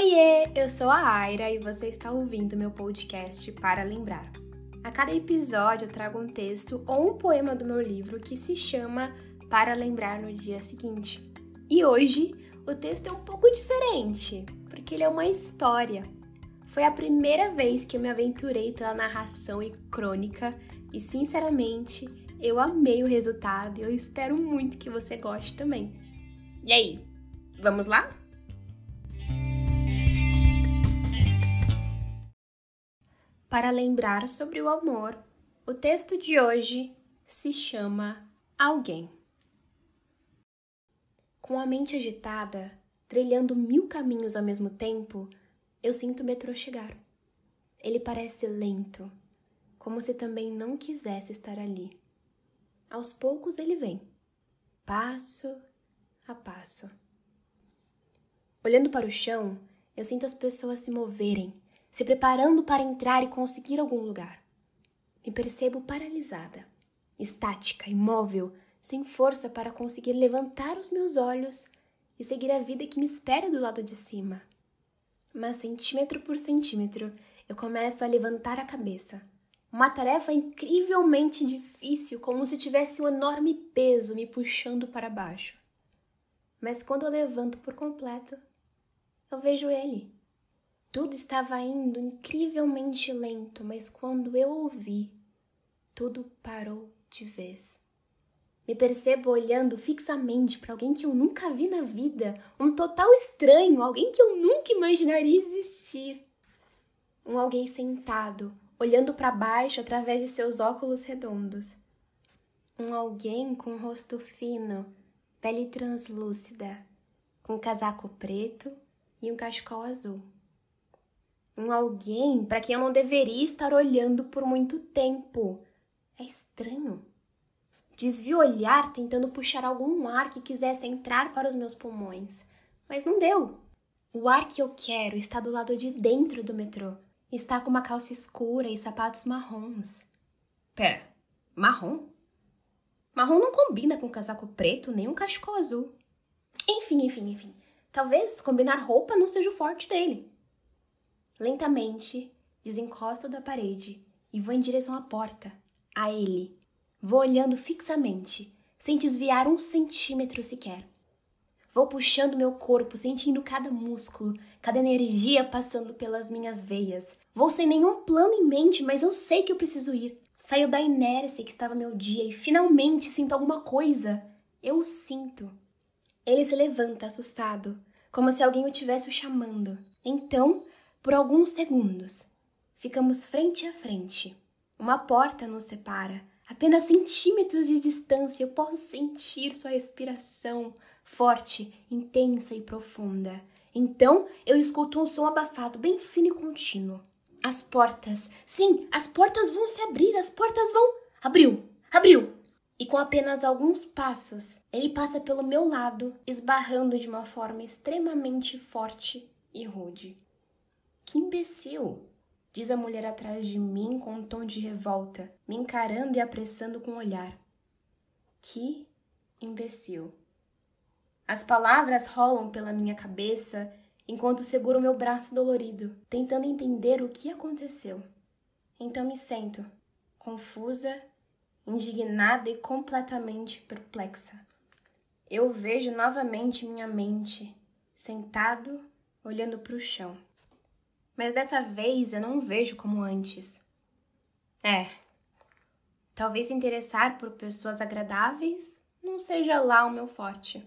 Oiê, eu sou a Aira e você está ouvindo meu podcast Para Lembrar. A cada episódio eu trago um texto ou um poema do meu livro que se chama Para Lembrar no Dia Seguinte. E hoje o texto é um pouco diferente, porque ele é uma história. Foi a primeira vez que eu me aventurei pela narração e crônica e, sinceramente, eu amei o resultado e eu espero muito que você goste também. E aí, vamos lá? Para lembrar sobre o amor, o texto de hoje se chama Alguém. Com a mente agitada, trilhando mil caminhos ao mesmo tempo, eu sinto o metrô chegar. Ele parece lento, como se também não quisesse estar ali. Aos poucos ele vem, passo a passo. Olhando para o chão, eu sinto as pessoas se moverem, se preparando para entrar e conseguir algum lugar. Me percebo paralisada, estática, imóvel, sem força para conseguir levantar os meus olhos e seguir a vida que me espera do lado de cima. Mas centímetro por centímetro, eu começo a levantar a cabeça. Uma tarefa incrivelmente difícil, como se tivesse um enorme peso me puxando para baixo. Mas quando eu levanto por completo, eu vejo ele. Tudo estava indo incrivelmente lento, mas quando eu ouvi, tudo parou de vez. Me percebo olhando fixamente para alguém que eu nunca vi na vida, um total estranho, alguém que eu nunca imaginaria existir. Um alguém sentado, olhando para baixo através de seus óculos redondos. Um alguém com um rosto fino, pele translúcida, com casaco preto e um cachecol azul. Um alguém para quem eu não deveria estar olhando por muito tempo. É estranho. Desvio o olhar tentando puxar algum ar que quisesse entrar para os meus pulmões, mas não deu. O ar que eu quero está do lado de dentro do metrô. Está com uma calça escura e sapatos marrons. Pera, marrom? Marrom não combina com casaco preto nem um cachecol azul. Enfim, enfim, enfim. Talvez combinar roupa não seja o forte dele. Lentamente, desencosto da parede e vou em direção à porta, a ele. Vou olhando fixamente, sem desviar um centímetro sequer. Vou puxando meu corpo, sentindo cada músculo, cada energia passando pelas minhas veias. Vou sem nenhum plano em mente, mas eu sei que eu preciso ir. Saio da inércia que estava meu dia e finalmente sinto alguma coisa. Eu o sinto. Ele se levanta assustado, como se alguém o tivesse o chamando. Então, por alguns segundos, ficamos frente a frente. Uma porta nos separa. Apenas centímetros de distância eu posso sentir sua respiração forte, intensa e profunda. Então eu escuto um som abafado, bem fino e contínuo. As portas, sim, as portas vão se abrir, as portas vão. Abriu, abriu! E com apenas alguns passos, ele passa pelo meu lado, esbarrando de uma forma extremamente forte e rude. Que imbecil! diz a mulher atrás de mim com um tom de revolta, me encarando e apressando com o olhar. Que imbecil! As palavras rolam pela minha cabeça enquanto seguro meu braço dolorido, tentando entender o que aconteceu. Então me sento, confusa, indignada e completamente perplexa. Eu vejo novamente minha mente, sentado, olhando para o chão. Mas dessa vez eu não vejo como antes. É. Talvez se interessar por pessoas agradáveis não seja lá o meu forte.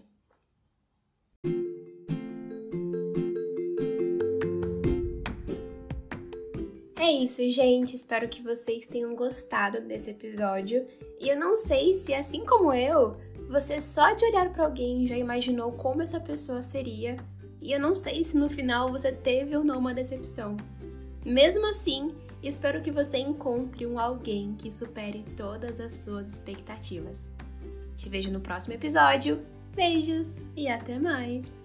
É isso, gente. Espero que vocês tenham gostado desse episódio. E eu não sei se, assim como eu, você só de olhar para alguém já imaginou como essa pessoa seria e eu não sei se no final você teve ou não uma decepção. Mesmo assim, espero que você encontre um alguém que supere todas as suas expectativas. Te vejo no próximo episódio. Beijos e até mais!